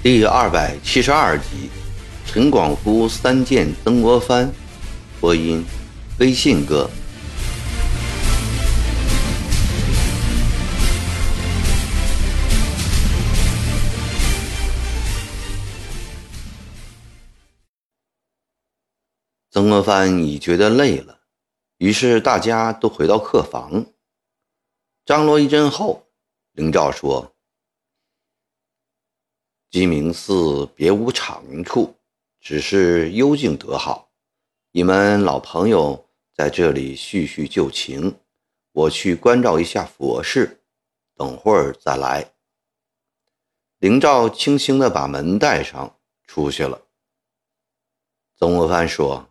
第二百七十二集，陈广夫三见曾国藩。播音：微信哥。曾国藩已觉得累了，于是大家都回到客房。张罗一阵后，林兆说。鸡鸣寺别无长处，只是幽静得好。你们老朋友在这里叙叙旧情，我去关照一下佛事，等会儿再来。林兆轻轻地把门带上，出去了。曾国藩说：“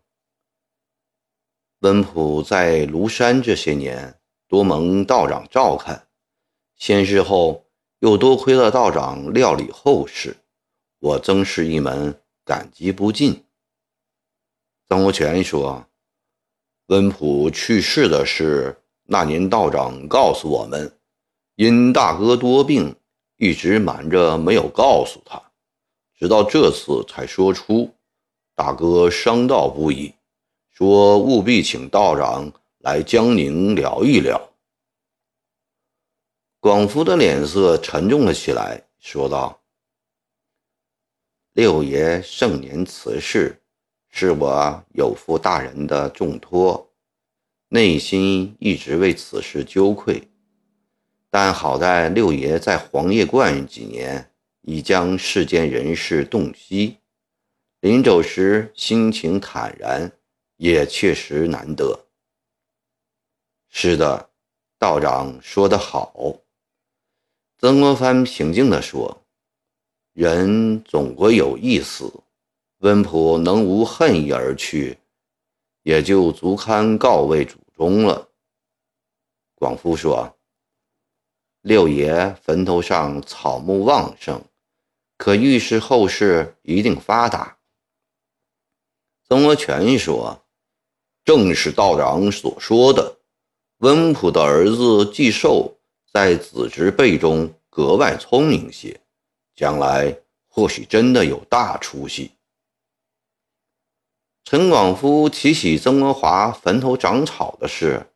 温普在庐山这些年，多蒙道长照看，仙逝后。”又多亏了道长料理后事，我曾是一门感激不尽。曾国荃说：“温普去世的事，那年道长告诉我们，因大哥多病，一直瞒着没有告诉他，直到这次才说出。大哥伤道不已，说务必请道长来江宁聊一聊。”广福的脸色沉重了起来，说道：“六爷盛年辞世，是我有负大人的重托，内心一直为此事羞愧。但好在六爷在黄叶观几年，已将世间人事洞悉，临走时心情坦然，也确实难得。是的，道长说得好。”曾国藩平静地说：“人总归有一死，温普能无恨意而去，也就足堪告慰祖宗了。”广夫说：“六爷坟头上草木旺盛，可预示后世一定发达。”曾国荃说：“正是道长所说的，温普的儿子继寿。”在子侄辈中格外聪明些，将来或许真的有大出息。陈广夫提起曾国华坟头长草的事，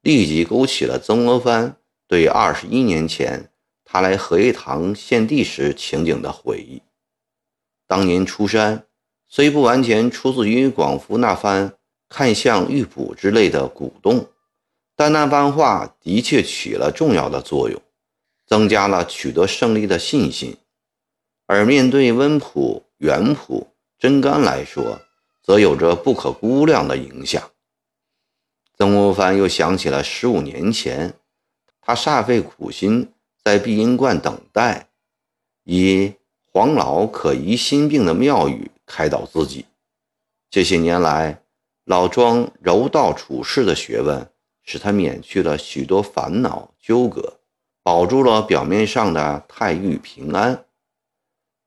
立即勾起了曾国藩对二十一年前他来荷叶塘献地时情景的回忆。当年出山，虽不完全出自于广夫那番看相玉璞之类的鼓动。但那番话的确起了重要的作用，增加了取得胜利的信心。而面对温普、元普、真干来说，则有着不可估量的影响。曾国藩又想起了十五年前，他煞费苦心在碧云观等待，以黄老可疑心病的妙语开导自己。这些年来，老庄柔道处世的学问。使他免去了许多烦恼纠葛，保住了表面上的泰玉平安。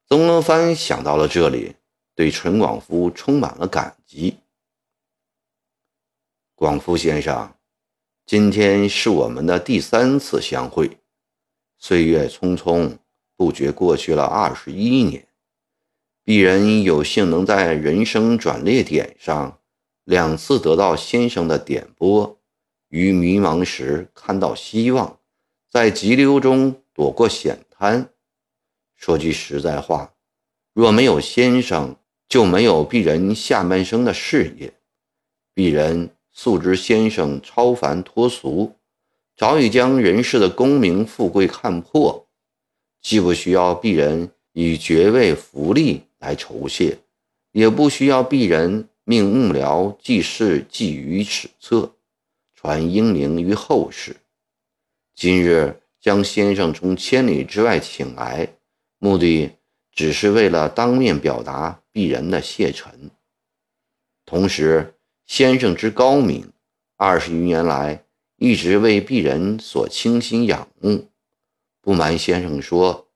曾国藩想到了这里，对陈广夫充满了感激。广夫先生，今天是我们的第三次相会，岁月匆匆，不觉过去了二十一年。鄙人有幸能在人生转捩点上两次得到先生的点拨。于迷茫时看到希望，在急流中躲过险滩。说句实在话，若没有先生，就没有鄙人下半生的事业。鄙人素知先生超凡脱俗，早已将人世的功名富贵看破，既不需要鄙人以爵位福利来酬谢，也不需要鄙人命幕僚记事记于史册。传英灵于后世。今日将先生从千里之外请来，目的只是为了当面表达鄙人的谢忱。同时，先生之高明，二十余年来一直为鄙人所倾心仰慕。不瞒先生说，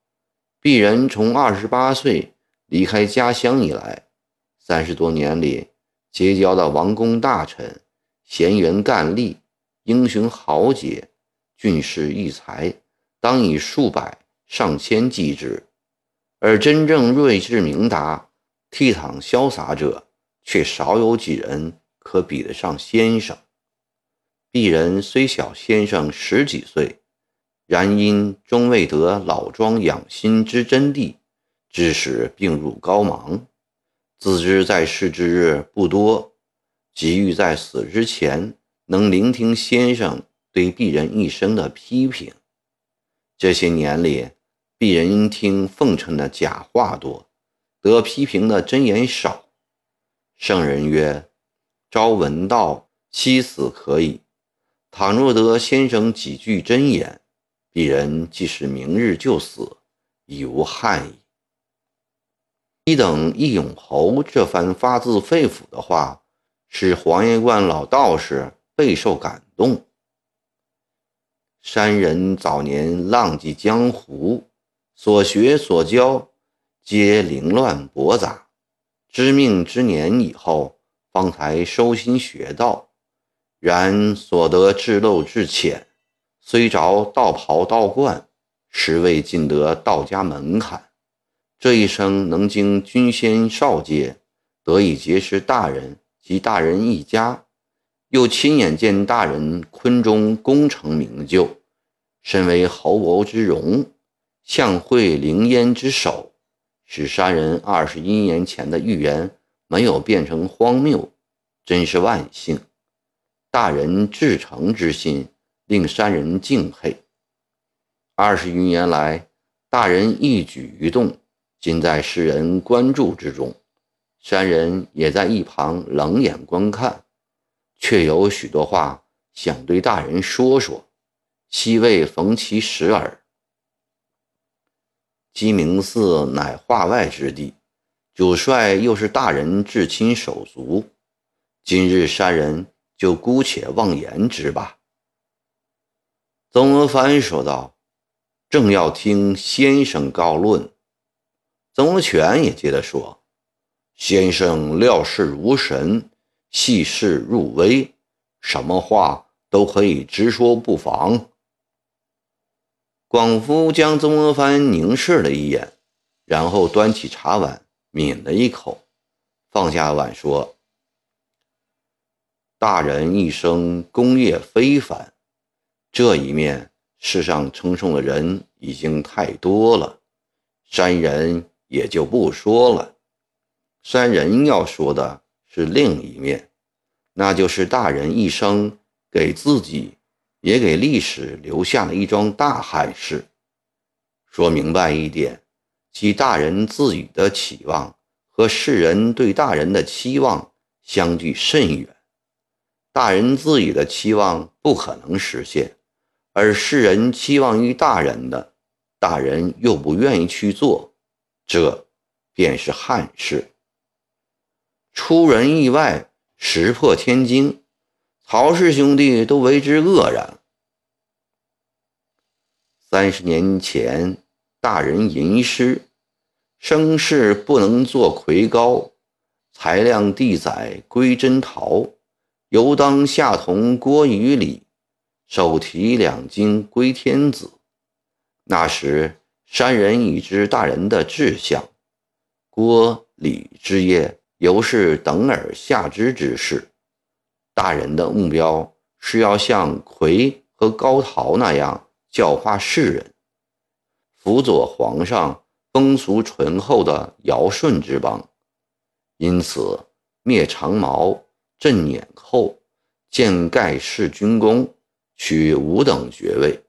鄙人从二十八岁离开家乡以来，三十多年里结交的王公大臣。贤元干吏，英雄豪杰，俊士异才，当以数百上千计之。而真正睿智明达、倜傥潇洒者，却少有几人可比得上先生。鄙人虽小先生十几岁，然因终未得老庄养心之真谛，致使病入膏肓。自知在世之日不多，急欲在死之前能聆听先生对鄙人一生的批评。这些年里，鄙人听奉承的假话多，得批评的真言少。圣人曰：“朝闻道，夕死可矣。”倘若得先生几句真言，鄙人即使明日就死，已无憾矣。一等义勇侯这番发自肺腑的话，使黄叶观老道士备受感动。山人早年浪迹江湖。所学所教，皆凌乱驳杂。知命之年以后，方才收心学道。然所得至陋至浅，虽着道袍道冠，实未尽得道家门槛。这一生能经君仙少界，得以结识大人及大人一家，又亲眼见大人昆中功成名就，身为侯伯之荣。相会灵烟之手，使山人二十一年前的预言没有变成荒谬，真是万幸。大人至诚之心，令山人敬佩。二十余年来，大人一举一动，尽在世人关注之中，山人也在一旁冷眼观看，却有许多话想对大人说说，希未逢其时耳。鸡鸣寺乃化外之地，主帅又是大人至亲手足，今日山人就姑且妄言之吧。曾国藩说道：“正要听先生告论。”曾国荃也接着说：“先生料事如神，细事入微，什么话都可以直说不妨。”广夫将曾国藩凝视了一眼，然后端起茶碗抿了一口，放下碗说：“大人一生功业非凡，这一面世上称颂的人已经太多了，山人也就不说了。山人要说的是另一面，那就是大人一生给自己。”也给历史留下了一桩大憾事。说明白一点，即大人自己的期望和世人对大人的期望相距甚远。大人自己的期望不可能实现，而世人期望于大人的，大人又不愿意去做，这便是汉室。出人意外，石破天惊。曹氏兄弟都为之愕然。三十年前，大人吟诗：“生事不能作魁高，才量地载归真陶。犹当下同郭于礼，手提两京归天子。”那时，山人已知大人的志向，郭李之业犹是等而下之之事。大人的目标是要像魁和高陶那样教化世人，辅佐皇上风俗淳厚的尧舜之邦，因此灭长毛、镇撵寇、建盖世军功、取五等爵位。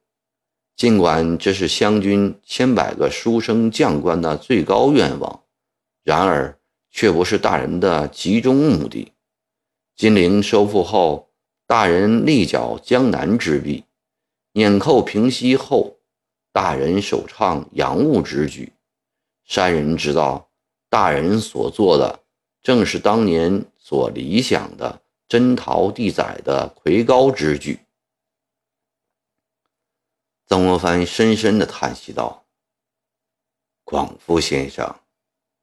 尽管这是湘军千百个书生将官的最高愿望，然而却不是大人的集中目的。金陵收复后，大人力剿江南之弊，撵寇平息后，大人首倡洋务之举。山人知道，大人所做的正是当年所理想的真陶地载的魁高之举。曾国藩深深地叹息道：“广夫先生，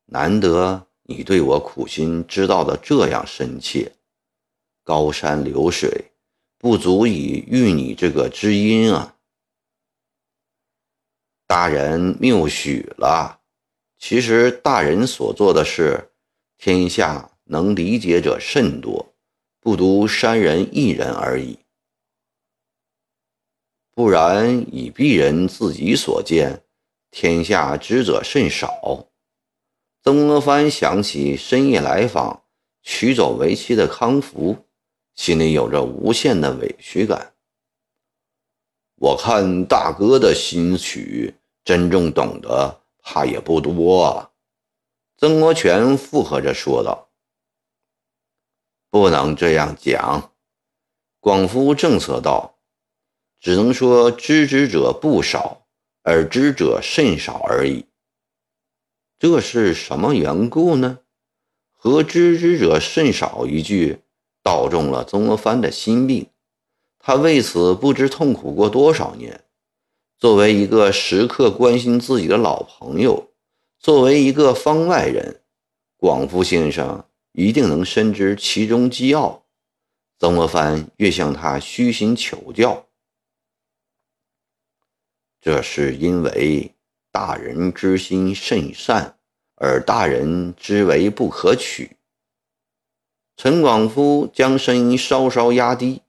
难得你对我苦心知道的这样深切。”高山流水不足以喻你这个知音啊！大人谬许了。其实大人所做的事，天下能理解者甚多，不独山人一人而已。不然以鄙人自己所见，天下知者甚少。曾国藩想起深夜来访、取走为妻的康福，心里有着无限的委屈感。我看大哥的心曲，真正懂得怕也不多啊。曾国荃附和着说道：“不能这样讲。”广夫正色道：“只能说知之者不少，而知者甚少而已。”这是什么缘故呢？和知之者甚少一句，道中了曾国藩的心病。他为此不知痛苦过多少年。作为一个时刻关心自己的老朋友，作为一个方外人，广福先生一定能深知其中机要。曾国藩越向他虚心求教，这是因为。大人之心甚善，而大人之为不可取。陈广夫将声音稍稍压低。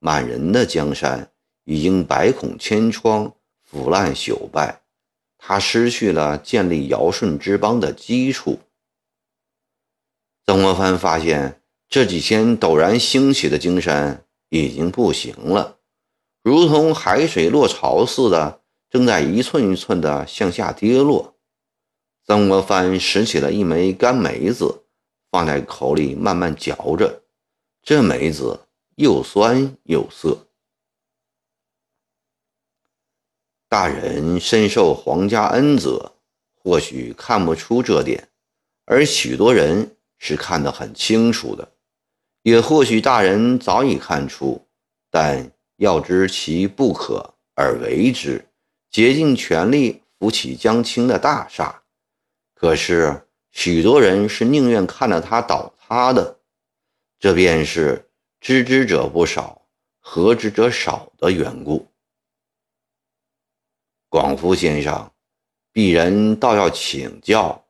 满人的江山已经百孔千疮，腐烂朽败，他失去了建立尧舜之邦的基础。曾国藩发现这几天陡然兴起的金山已经不行了，如同海水落潮似的。正在一寸一寸地向下跌落。曾国藩拾起了一枚干梅子，放在口里慢慢嚼着。这梅子又酸又涩。大人深受皇家恩泽，或许看不出这点，而许多人是看得很清楚的。也或许大人早已看出，但要知其不可而为之。竭尽全力扶起江青的大厦，可是许多人是宁愿看着它倒塌的，这便是知之者不少，何知者少的缘故。广福先生，鄙人倒要请教。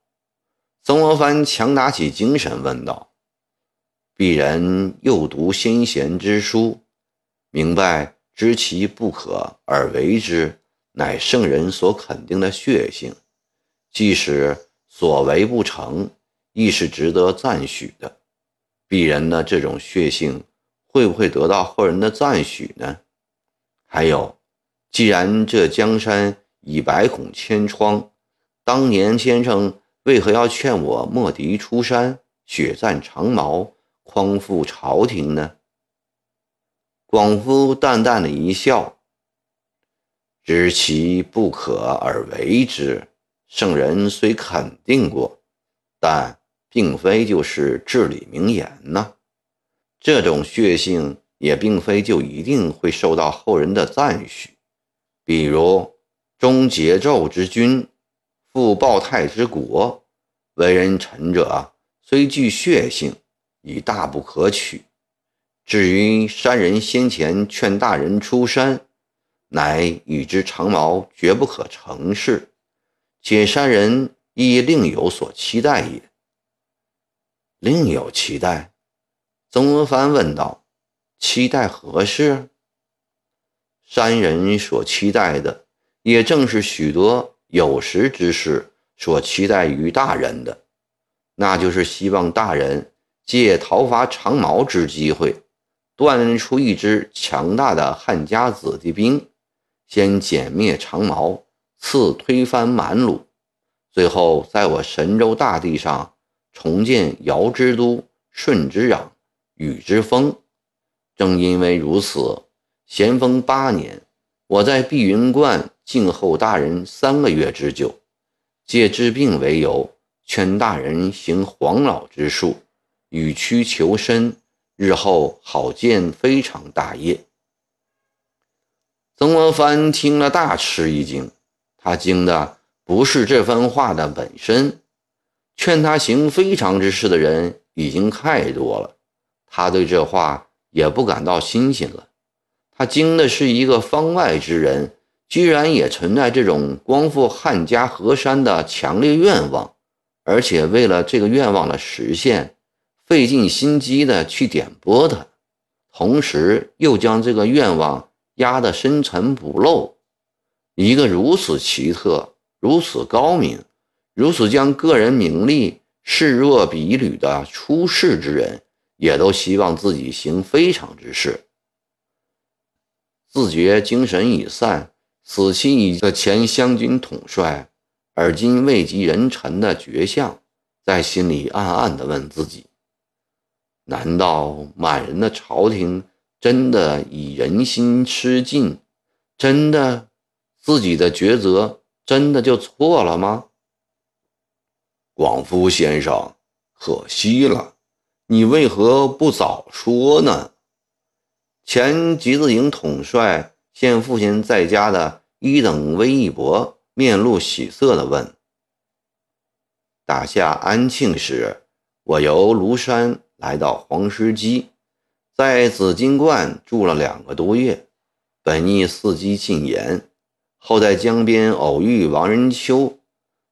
曾国藩强打起精神问道：“鄙人又读先贤之书，明白知其不可而为之。”乃圣人所肯定的血性，即使所为不成，亦是值得赞许的。鄙人的这种血性，会不会得到后人的赞许呢？还有，既然这江山已百孔千疮，当年先生为何要劝我莫敌出山，血战长矛，匡复朝廷呢？广夫淡淡的一笑。知其不可而为之，圣人虽肯定过，但并非就是至理名言呐。这种血性也并非就一定会受到后人的赞许。比如终桀纣之君，复暴泰之国，为人臣者虽具血性，已大不可取。至于山人先前劝大人出山。乃与之长矛绝不可成事，且山人亦另有所期待也。另有期待？曾国藩问道：“期待何事？”山人所期待的，也正是许多有识之士所期待于大人的，那就是希望大人借讨伐长毛之机会，锻炼出一支强大的汉家子弟兵。先歼灭长毛，次推翻满鲁，最后在我神州大地上重建尧之都、舜之壤、禹之封。正因为如此，咸丰八年，我在碧云观静候大人三个月之久，借治病为由，劝大人行黄老之术，与屈求深，日后好建非常大业。曾国藩听了大吃一惊，他惊的不是这番话的本身，劝他行非常之事的人已经太多了，他对这话也不感到新鲜了。他惊的是一个方外之人，居然也存在这种光复汉家河山的强烈愿望，而且为了这个愿望的实现，费尽心机的去点拨它，同时又将这个愿望压得深沉不露。一个如此奇特、如此高明、如此将个人名利视若比履的出世之人，也都希望自己行非常之事。自觉精神已散、死期已的前湘军统帅，而今位极人臣的绝相，在心里暗暗地问自己：难道满人的朝廷真的以人心吃尽？真的？自己的抉择真的就错了吗？广夫先生，可惜了，你为何不早说呢？前集子营统帅现父亲在家的一等威一伯面露喜色地问：“打下安庆时，我由庐山来到黄石矶，在紫金观住了两个多月，本意伺机进言。”后在江边偶遇王仁秋，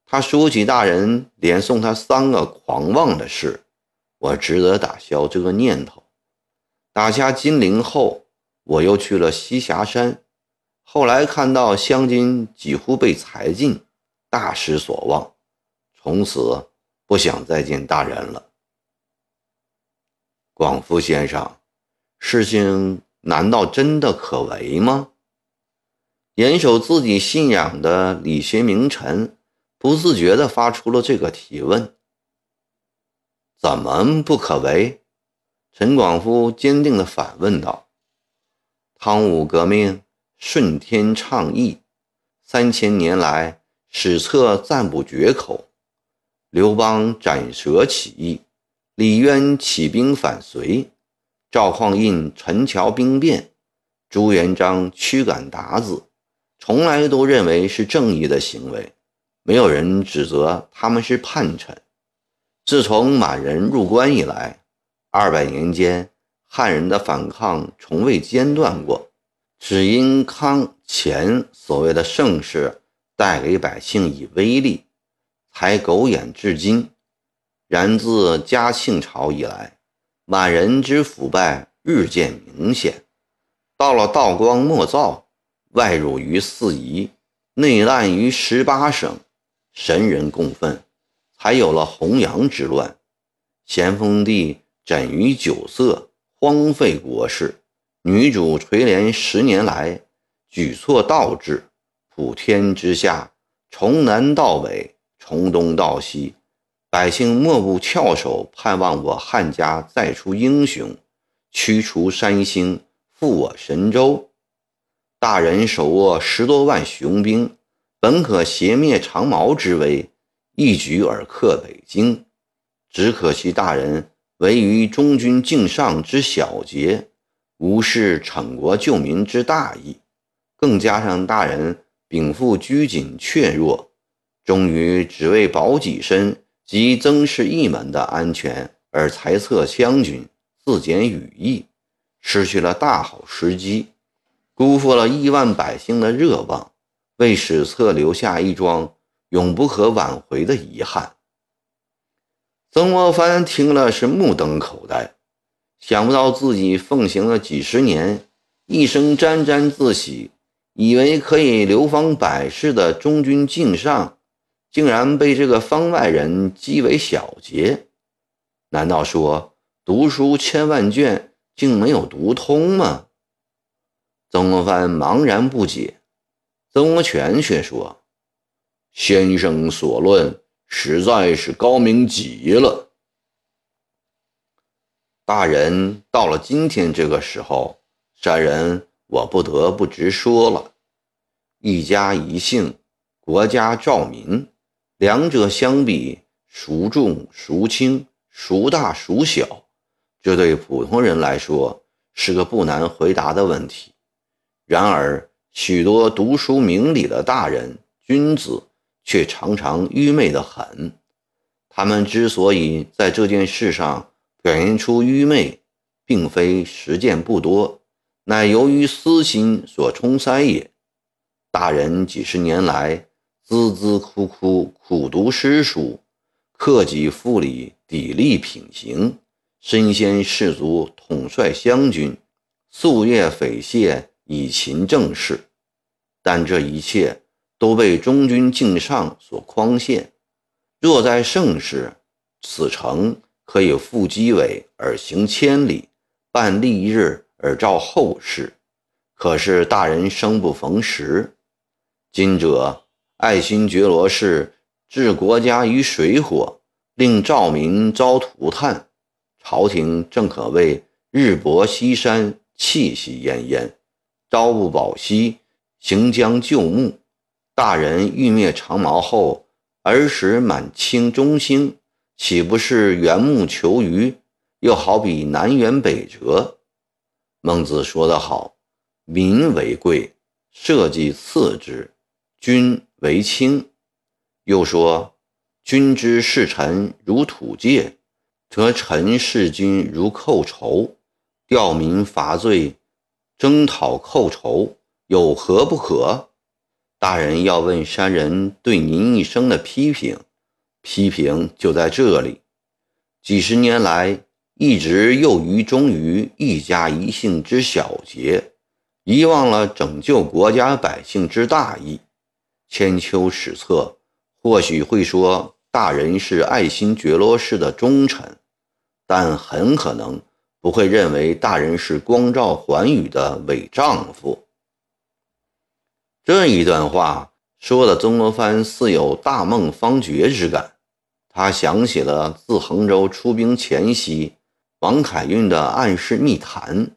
他说起大人连送他三个狂妄的事，我只得打消这个念头。打下金陵后，我又去了栖霞山，后来看到湘军几乎被裁尽，大失所望，从此不想再见大人了。广福先生，事情难道真的可为吗？严守自己信仰的理学名臣，不自觉地发出了这个提问：“怎么不可为？”陈广夫坚定地反问道：“汤武革命顺天倡义，三千年来史册赞不绝口。刘邦斩蛇起义，李渊起兵反隋，赵匡胤陈桥兵变，朱元璋驱赶鞑子。”从来都认为是正义的行为，没有人指责他们是叛臣。自从满人入关以来，二百年间，汉人的反抗从未间断过，只因康乾所谓的盛世带给百姓以威力，才苟延至今。然自嘉庆朝以来，满人之腐败日渐明显，到了道光末造。外辱于四夷，内乱于十八省，神人共愤，才有了弘扬之乱。咸丰帝枕于酒色，荒废国事；女主垂帘十年来，举措倒置。普天之下，从南到北，从东到西，百姓莫不翘首盼望我汉家再出英雄，驱除山星，复我神州。大人手握十多万雄兵，本可挟灭长毛之威，一举而克北京。只可惜大人唯于中军敬上之小节，无视惩国救民之大义。更加上大人禀赋拘谨怯弱，终于只为保己身及曾氏一门的安全而裁撤湘军，自减羽翼，失去了大好时机。辜负了亿万百姓的热望，为史册留下一桩永不可挽回的遗憾。曾国藩听了是目瞪口呆，想不到自己奉行了几十年，一生沾沾自喜，以为可以流芳百世的忠君敬上，竟然被这个方外人讥为小节。难道说读书千万卷，竟没有读通吗？曾国藩茫然不解，曾国荃却说：“先生所论实在是高明极了。大人到了今天这个时候，山人我不得不直说了：一家一姓，国家照民，两者相比，孰重孰轻，孰大孰小？这对普通人来说是个不难回答的问题。”然而，许多读书明理的大人君子却常常愚昧得很。他们之所以在这件事上表现出愚昧，并非实践不多，乃由于私心所充塞也。大人几十年来孜孜苦苦苦读诗书，克己复礼，砥砺品行，身先士卒，统帅湘军，夙夜匪懈，以勤政事。但这一切都被中军敬上所匡限。若在盛世，此诚可以赴机尾而行千里，办历日而照后世。可是大人生不逢时，今者爱新觉罗氏置国家于水火，令赵民遭涂炭，朝廷正可谓日薄西山，气息奄奄，朝不保夕。行将就木，大人欲灭长毛后，儿时满清中兴，岂不是缘木求鱼？又好比南辕北辙。孟子说得好：“民为贵，社稷次之，君为轻。”又说：“君之视臣如土芥，则臣视君如寇仇。吊民伐罪，征讨寇仇。”有何不可？大人要问山人对您一生的批评，批评就在这里。几十年来，一直又于忠于一家一姓之小节，遗忘了拯救国家百姓之大义。千秋史册或许会说大人是爱新觉罗氏的忠臣，但很可能不会认为大人是光照寰宇的伪丈夫。这一段话说的曾国藩似有大梦方觉之感。他想起了自衡州出兵前夕，王凯运的暗示密谈，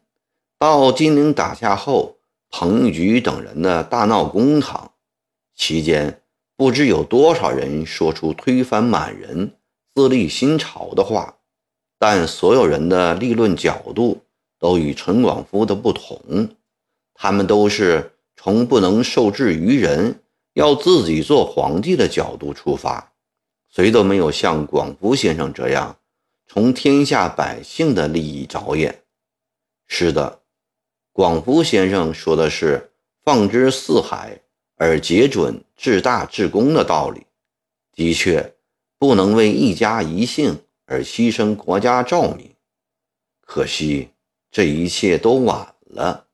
到金陵打下后，彭玉菊等人的大闹公堂，期间不知有多少人说出推翻满人、自立新朝的话，但所有人的立论角度都与陈广夫的不同，他们都是。从不能受制于人，要自己做皇帝的角度出发，谁都没有像广福先生这样从天下百姓的利益着眼。是的，广福先生说的是“放之四海而节准至大至公”的道理。的确，不能为一家一姓而牺牲国家照民。可惜这一切都晚了，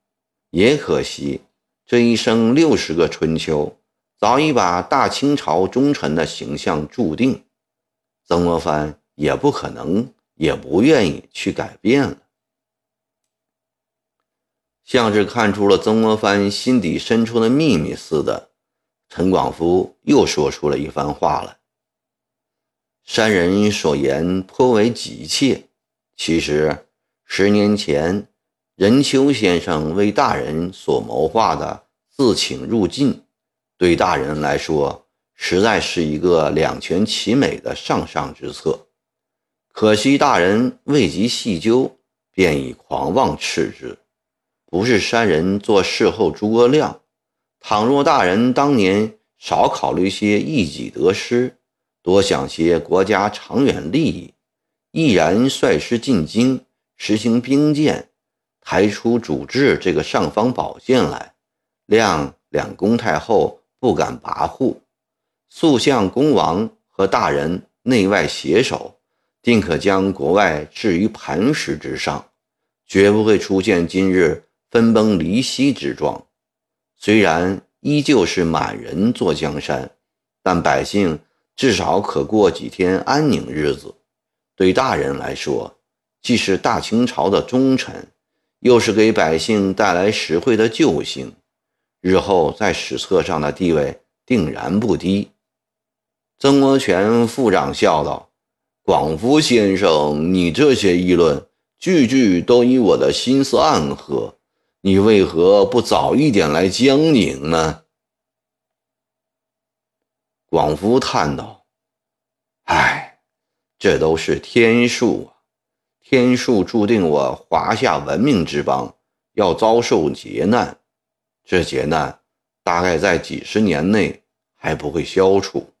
也可惜。这一生六十个春秋，早已把大清朝忠臣的形象注定，曾国藩也不可能，也不愿意去改变了。像是看出了曾国藩心底深处的秘密似的，陈广福又说出了一番话来。山人所言颇为急切，其实十年前。任丘先生为大人所谋划的自请入晋，对大人来说实在是一个两全其美的上上之策。可惜大人未及细究，便已狂妄斥之。不是山人做事后诸葛亮，倘若大人当年少考虑些一己得失，多想些国家长远利益，毅然率师进京，实行兵谏。抬出主治这个尚方宝剑来，谅两宫太后不敢跋扈，速向恭王和大人内外携手，定可将国外置于磐石之上，绝不会出现今日分崩离析之状。虽然依旧是满人坐江山，但百姓至少可过几天安宁日子。对大人来说，既是大清朝的忠臣。又是给百姓带来实惠的救星，日后在史册上的地位定然不低。曾国荃副长笑道：“广福先生，你这些议论，句句都与我的心思暗合，你为何不早一点来江宁呢？”广福叹道：“唉，这都是天数啊。”天数注定我华夏文明之邦要遭受劫难，这劫难大概在几十年内还不会消除。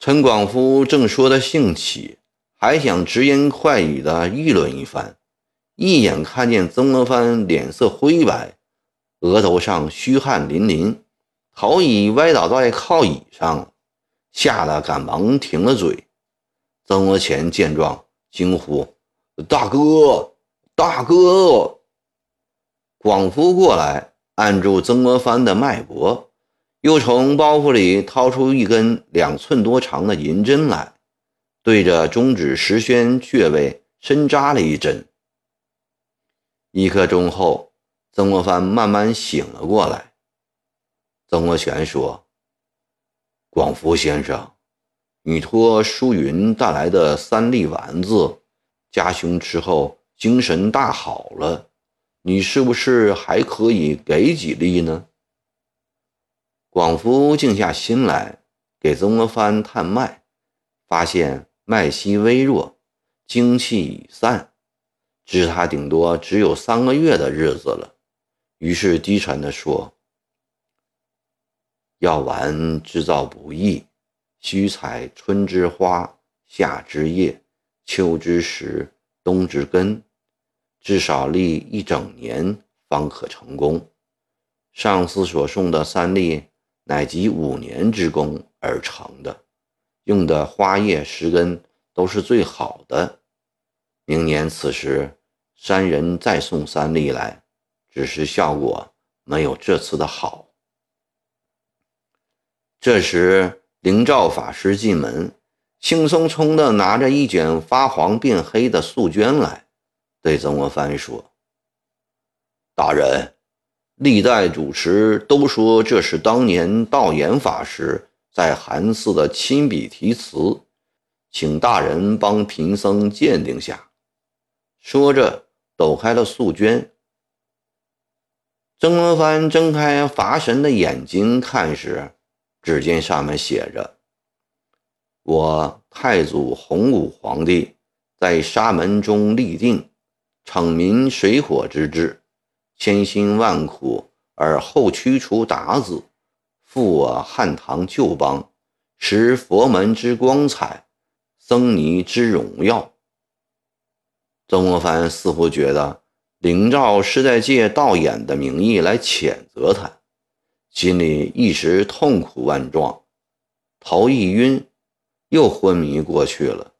陈广夫正说得兴起，还想直言快语的议论一番，一眼看见曾国藩脸色灰白，额头上虚汗淋淋，头已歪倒在靠椅上，吓得赶忙停了嘴。曾国荃见状，惊呼：“大哥，大哥！”广福过来，按住曾国藩的脉搏，又从包袱里掏出一根两寸多长的银针来，对着中指石轩穴位深扎了一针。一刻钟后，曾国藩慢慢醒了过来。曾国荃说：“广福先生，你托舒云带来的三粒丸子，家兄吃后精神大好了。你是不是还可以给几粒呢？”广福静下心来，给曾国藩探脉，发现脉息微弱，精气已散。知他顶多只有三个月的日子了，于是低沉地说：“药丸制造不易，需采春之花、夏之叶、秋之实、冬之根，至少历一整年方可成功。上司所送的三粒，乃集五年之功而成的，用的花叶、实根都是最好的。明年此时。”山人再送三粒来，只是效果没有这次的好。这时，灵照法师进门，兴冲冲地拿着一卷发黄变黑的素绢来，对曾国藩说：“大人，历代主持都说这是当年道衍法师在寒寺的亲笔题词，请大人帮贫僧鉴定下。”说着。抖开了素绢，曾国藩睁开乏神的眼睛看时，只见上面写着：“我太祖洪武皇帝在沙门中立定，惩民水火之志，千辛万苦而后驱除鞑子，复我汉唐旧邦，持佛门之光彩，僧尼之荣耀。”曾国藩似乎觉得林兆是在借道演的名义来谴责他，心里一时痛苦万状，头一晕，又昏迷过去了。